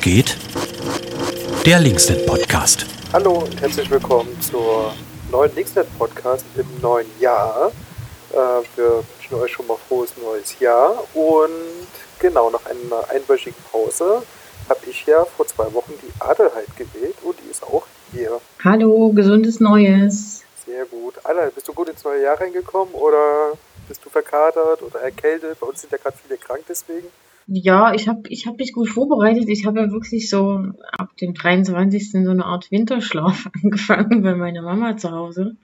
Geht? Der Linksnet Podcast. Hallo und herzlich willkommen zur neuen Linksnet Podcast im neuen Jahr. Äh, wir wünschen euch schon mal frohes neues Jahr und genau nach einer einwöchigen Pause habe ich ja vor zwei Wochen die Adelheid gewählt und die ist auch hier. Hallo, gesundes Neues. Sehr gut. Adelheid, bist du gut ins neue Jahr reingekommen oder bist du verkatert oder erkältet? Bei uns sind ja gerade viele krank deswegen. Ja, ich habe ich hab mich gut vorbereitet. Ich habe ja wirklich so ab dem 23. so eine Art Winterschlaf angefangen bei meiner Mama zu Hause.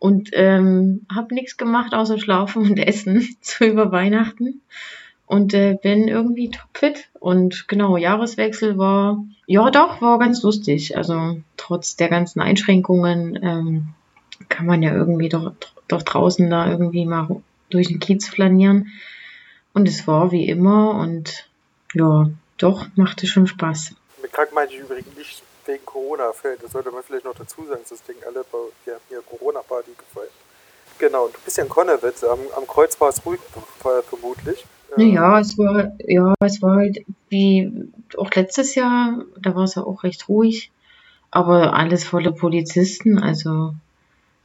Und ähm, habe nichts gemacht außer schlafen und essen so über Weihnachten. Und äh, bin irgendwie topfit. Und genau, Jahreswechsel war, ja doch, war ganz lustig. Also trotz der ganzen Einschränkungen ähm, kann man ja irgendwie doch, doch draußen da irgendwie mal durch den Kiez flanieren. Und es war wie immer und ja, doch, machte schon Spaß. Mit krank meine ich übrigens nicht wegen Corona-Fällen. Das sollte man vielleicht noch dazu sagen. Das Ding alle, wir haben hier Corona-Party gefeiert. Genau, und du bist ja in Konnewitz. Am, am Kreuz war es ruhig, vermutlich. Ja, es war, ja, es war halt wie auch letztes Jahr, da war es ja auch recht ruhig, aber alles voller Polizisten, also so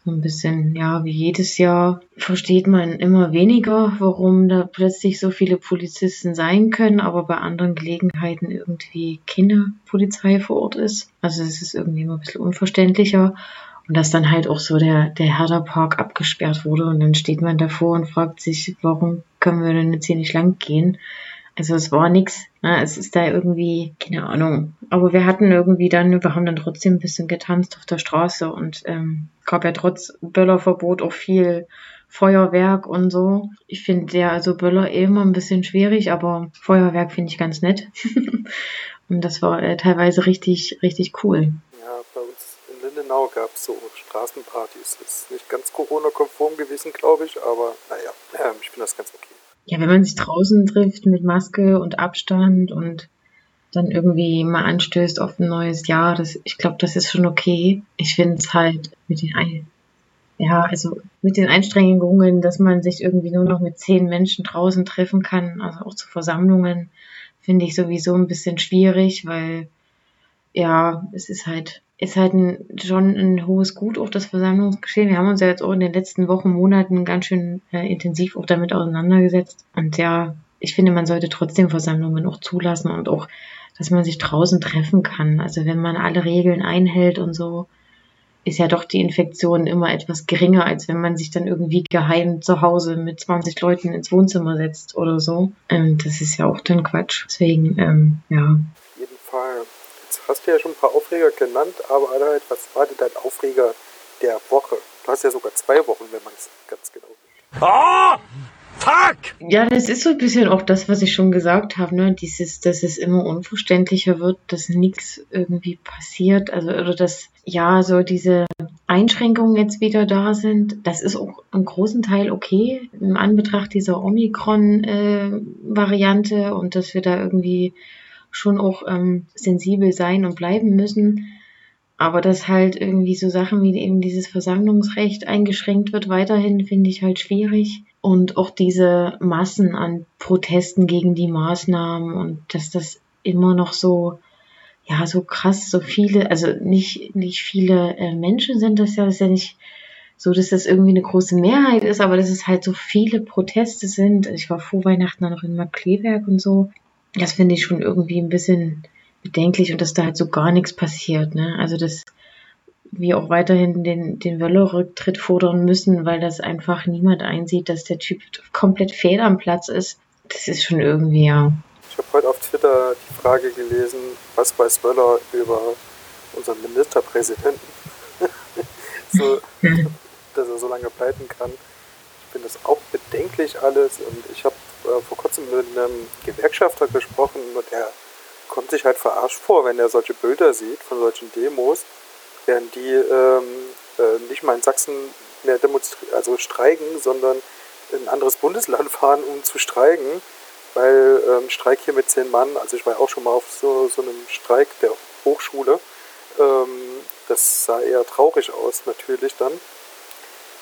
ein bisschen, ja, wie jedes Jahr versteht man immer weniger, warum da plötzlich so viele Polizisten sein können, aber bei anderen Gelegenheiten irgendwie keine Polizei vor Ort ist. Also es ist irgendwie immer ein bisschen unverständlicher. Und dass dann halt auch so der, der Herder abgesperrt wurde und dann steht man davor und fragt sich, warum können wir denn jetzt hier nicht lang gehen? Also es war nix. Ne? Es ist da irgendwie, keine Ahnung. Aber wir hatten irgendwie dann, wir haben dann trotzdem ein bisschen getanzt auf der Straße und ähm, gab ja trotz Böllerverbot auch viel Feuerwerk und so. Ich finde ja, also Böller eh immer ein bisschen schwierig, aber Feuerwerk finde ich ganz nett. und das war äh, teilweise richtig, richtig cool. Ja, bei uns in Lindenau gab es so Straßenpartys. Ist nicht ganz Corona-konform gewesen, glaube ich, aber naja, äh, ich finde das ganz okay ja, wenn man sich draußen trifft mit Maske und Abstand und dann irgendwie mal anstößt auf ein neues Jahr, das, ich glaube, das ist schon okay. Ich finde es halt mit den Ein ja, also mit den Einstrengungen, dass man sich irgendwie nur noch mit zehn Menschen draußen treffen kann, also auch zu Versammlungen, finde ich sowieso ein bisschen schwierig, weil ja, es ist halt ist halt ein, schon ein hohes Gut, auch das Versammlungsgeschehen. Wir haben uns ja jetzt auch in den letzten Wochen, Monaten ganz schön äh, intensiv auch damit auseinandergesetzt. Und ja, ich finde, man sollte trotzdem Versammlungen auch zulassen und auch, dass man sich draußen treffen kann. Also wenn man alle Regeln einhält und so, ist ja doch die Infektion immer etwas geringer, als wenn man sich dann irgendwie geheim zu Hause mit 20 Leuten ins Wohnzimmer setzt oder so. Ähm, das ist ja auch dann Quatsch. Deswegen, ähm, ja. Jeden Fall hast du ja schon ein paar Aufreger genannt, aber halt, was war denn dein Aufreger der Woche? Du hast ja sogar zwei Wochen, wenn man es ganz genau will. Oh! Fuck! Ja, das ist so ein bisschen auch das, was ich schon gesagt habe, ne? Dieses, dass es immer unverständlicher wird, dass nichts irgendwie passiert. Also, oder dass, ja, so diese Einschränkungen jetzt wieder da sind. Das ist auch im großen Teil okay, im Anbetracht dieser Omikron-Variante äh, und dass wir da irgendwie schon auch ähm, sensibel sein und bleiben müssen. Aber dass halt irgendwie so Sachen wie eben dieses Versammlungsrecht eingeschränkt wird, weiterhin finde ich halt schwierig. Und auch diese Massen an Protesten gegen die Maßnahmen und dass das immer noch so, ja, so krass, so viele, also nicht, nicht viele äh, Menschen sind das ja, das ist ja nicht so, dass das irgendwie eine große Mehrheit ist, aber dass es halt so viele Proteste sind. Ich war vor Weihnachten noch in Markleberg und so das finde ich schon irgendwie ein bisschen bedenklich und dass da halt so gar nichts passiert. Ne? Also dass wir auch weiterhin den, den Wöller-Rücktritt fordern müssen, weil das einfach niemand einsieht, dass der Typ komplett fehl am Platz ist. Das ist schon irgendwie, ja. Ich habe heute auf Twitter die Frage gelesen, was weiß Wöller über unseren Ministerpräsidenten? so, dass er so lange pleiten kann. Ich finde das auch bedenklich alles und ich habe äh, vor kurzem mit einem Gewerkschafter gesprochen und der kommt sich halt verarscht vor, wenn er solche Bilder sieht von solchen Demos, während die ähm, äh, nicht mal in Sachsen mehr also streiken, sondern in ein anderes Bundesland fahren, um zu streiken, weil ähm, Streik hier mit zehn Mann, also ich war auch schon mal auf so, so einem Streik der Hochschule, ähm, das sah eher traurig aus natürlich dann.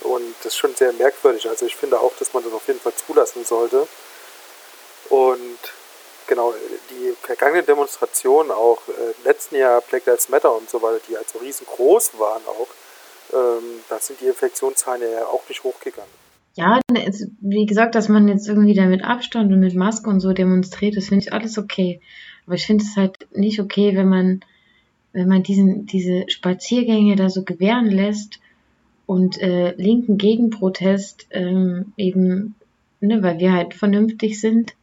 Und das ist schon sehr merkwürdig. Also ich finde auch, dass man das auf jeden Fall zulassen sollte. Und genau, die vergangenen Demonstrationen, auch äh, im letzten Jahr Black Lives Matter und so weiter, die also riesengroß waren auch, ähm, da sind die Infektionszahlen ja auch nicht hochgegangen. Ja, wie gesagt, dass man jetzt irgendwie da mit Abstand und mit Maske und so demonstriert, das finde ich alles okay. Aber ich finde es halt nicht okay, wenn man, wenn man diesen, diese Spaziergänge da so gewähren lässt und äh, linken Gegenprotest ähm, eben, ne, weil wir halt vernünftig sind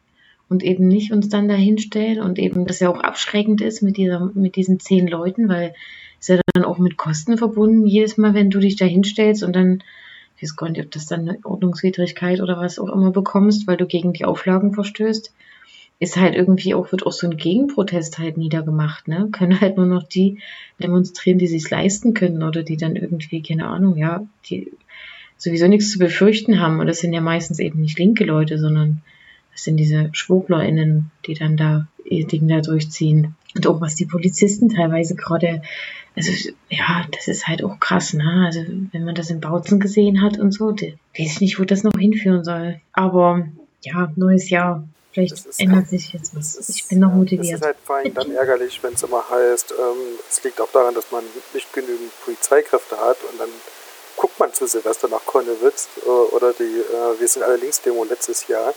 und eben nicht uns dann dahinstellen und eben das ja auch abschreckend ist mit dieser, mit diesen zehn Leuten, weil es ja dann auch mit Kosten verbunden, jedes Mal, wenn du dich da hinstellst und dann, ich weiß gar nicht, ob das dann eine Ordnungswidrigkeit oder was auch immer bekommst, weil du gegen die Auflagen verstößt, ist halt irgendwie auch, wird auch so ein Gegenprotest halt niedergemacht, ne? Können halt nur noch die demonstrieren, die sich leisten können oder die dann irgendwie, keine Ahnung, ja, die sowieso nichts zu befürchten haben. Und das sind ja meistens eben nicht linke Leute, sondern das sind diese SchwurblerInnen, die dann da ihr Ding da durchziehen. Und auch was die Polizisten teilweise gerade, also ja, das ist halt auch krass, ne? Also wenn man das in Bautzen gesehen hat und so, weiß ich nicht, wo das noch hinführen soll. Aber ja, neues Jahr. Vielleicht ändert sich jetzt was. Ist, ich bin noch motiviert. Es ist halt vor allem dann ärgerlich, wenn es immer heißt, ähm, es liegt auch daran, dass man nicht genügend Polizeikräfte hat und dann guckt man zu Silvester nach Konnewitz äh, oder die äh, Wir sind alle Links-Demo letztes Jahr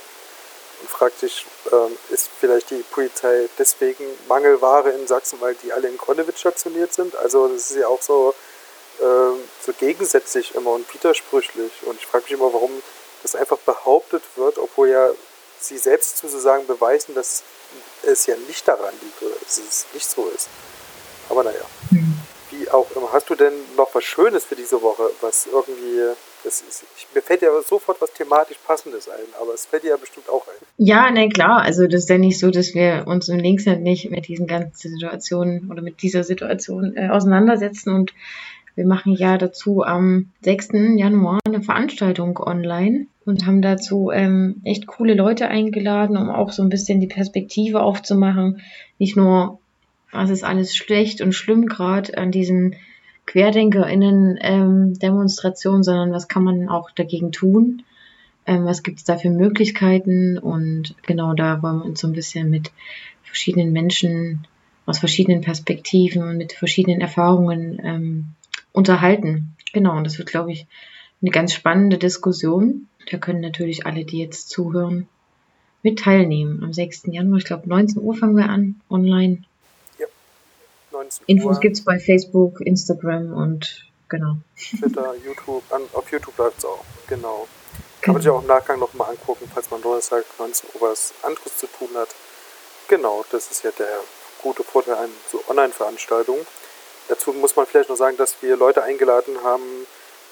und fragt sich, ähm, ist vielleicht die Polizei deswegen Mangelware in Sachsen, weil die alle in Konnewitz stationiert sind? Also das ist ja auch so, ähm, so gegensätzlich immer und widersprüchlich. Und ich frage mich immer, warum das einfach behauptet wird, obwohl ja sie selbst sozusagen beweisen, dass es ja nicht daran liegt oder dass es nicht so ist. Aber naja, mhm. Wie auch immer. Hast du denn noch was Schönes für diese Woche, was irgendwie das ist, mir fällt ja sofort was thematisch Passendes ein, aber es fällt dir ja bestimmt auch ein. Ja, ne, klar. Also das ist ja nicht so, dass wir uns im Linksnet nicht mit diesen ganzen Situationen oder mit dieser Situation äh, auseinandersetzen und wir machen ja dazu am 6. Januar eine Veranstaltung online und haben dazu ähm, echt coole Leute eingeladen, um auch so ein bisschen die Perspektive aufzumachen. Nicht nur, was ist alles schlecht und schlimm gerade an diesen QuerdenkerInnen-Demonstration, ähm, sondern was kann man auch dagegen tun? Ähm, was gibt es da für Möglichkeiten? Und genau da wollen wir uns so ein bisschen mit verschiedenen Menschen aus verschiedenen Perspektiven mit verschiedenen Erfahrungen ähm, unterhalten. Genau, und das wird, glaube ich, eine ganz spannende Diskussion. Da können natürlich alle, die jetzt zuhören, mit teilnehmen. Am 6. Januar, ich glaube, 19 Uhr fangen wir an, online. 19 Infos gibt es bei Facebook, Instagram und genau. Twitter, YouTube, an, auf YouTube bleibt es auch, genau. Kann man sich auch im Nachgang nochmal angucken, falls man Donnerstag 19 Uhr was anderes zu tun hat. Genau, das ist ja der gute Vorteil an so Online-Veranstaltungen. Dazu muss man vielleicht noch sagen, dass wir Leute eingeladen haben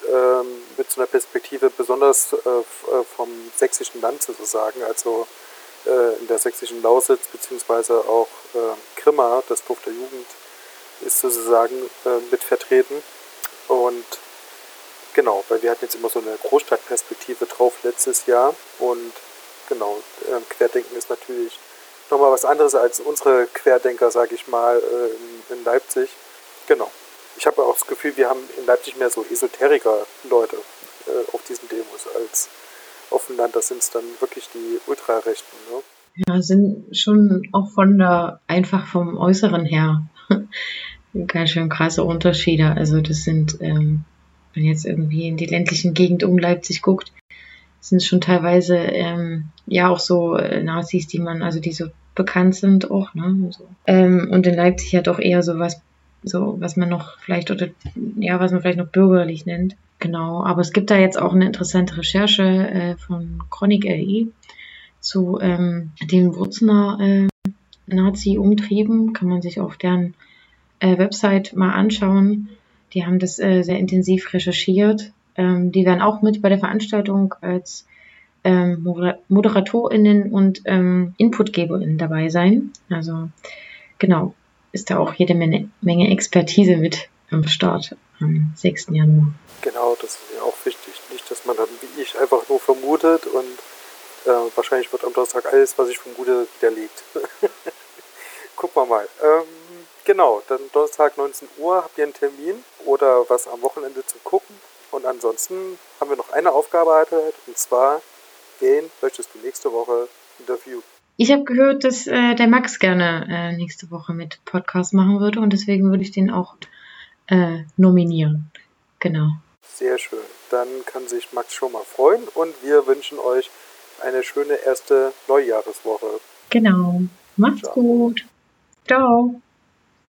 ähm, mit so einer Perspektive besonders äh, äh vom sächsischen Land sozusagen, also äh, in der sächsischen Lausitz beziehungsweise auch äh, Grimma, das Dorf der Jugend, ist sozusagen äh, mit vertreten. Und genau, weil wir hatten jetzt immer so eine Großstadtperspektive drauf letztes Jahr. Und genau, äh, Querdenken ist natürlich nochmal was anderes als unsere Querdenker, sage ich mal, äh, in, in, Leipzig. Genau. Ich habe auch das Gefühl, wir haben in Leipzig mehr so Esoteriker-Leute äh, auf diesen Demos als auf dem Land. Das sind dann wirklich die Ultrarechten. Ne? Ja, sind schon auch von der, einfach vom Äußeren her ganz schön krasse Unterschiede. Also das sind, ähm, wenn jetzt irgendwie in die ländlichen Gegend um Leipzig guckt, sind schon teilweise ähm, ja auch so äh, Nazis, die man, also die so bekannt sind auch, ne? So. Ähm, und in Leipzig ja doch eher so was, so was man noch vielleicht oder ja, was man vielleicht noch bürgerlich nennt. Genau, aber es gibt da jetzt auch eine interessante Recherche äh, von Chronik LI zu ähm, den Wurzener äh, Nazi-Umtrieben. Kann man sich auf deren äh, Website mal anschauen. Die haben das äh, sehr intensiv recherchiert. Ähm, die werden auch mit bei der Veranstaltung als ähm, ModeratorInnen und ähm, InputgeberInnen dabei sein. Also genau, ist da auch jede Menge, Menge Expertise mit am Start am 6. Januar. Genau, das ist ja auch wichtig. Nicht, dass man dann wie ich einfach nur vermutet und äh, wahrscheinlich wird am Donnerstag alles, was ich vermute, widerlegt. Wir mal. Ähm, Genau, dann Donnerstag 19 Uhr habt ihr einen Termin oder was am Wochenende zu gucken. Und ansonsten haben wir noch eine Aufgabe erhalten, und zwar, wen möchtest du nächste Woche interviewen? ich habe gehört, dass äh, der Max gerne äh, nächste Woche mit Podcast machen würde und deswegen würde ich den auch äh, nominieren. Genau. Sehr schön. Dann kann sich Max schon mal freuen und wir wünschen euch eine schöne erste Neujahreswoche. Genau. Macht's Ciao. gut. Ciao.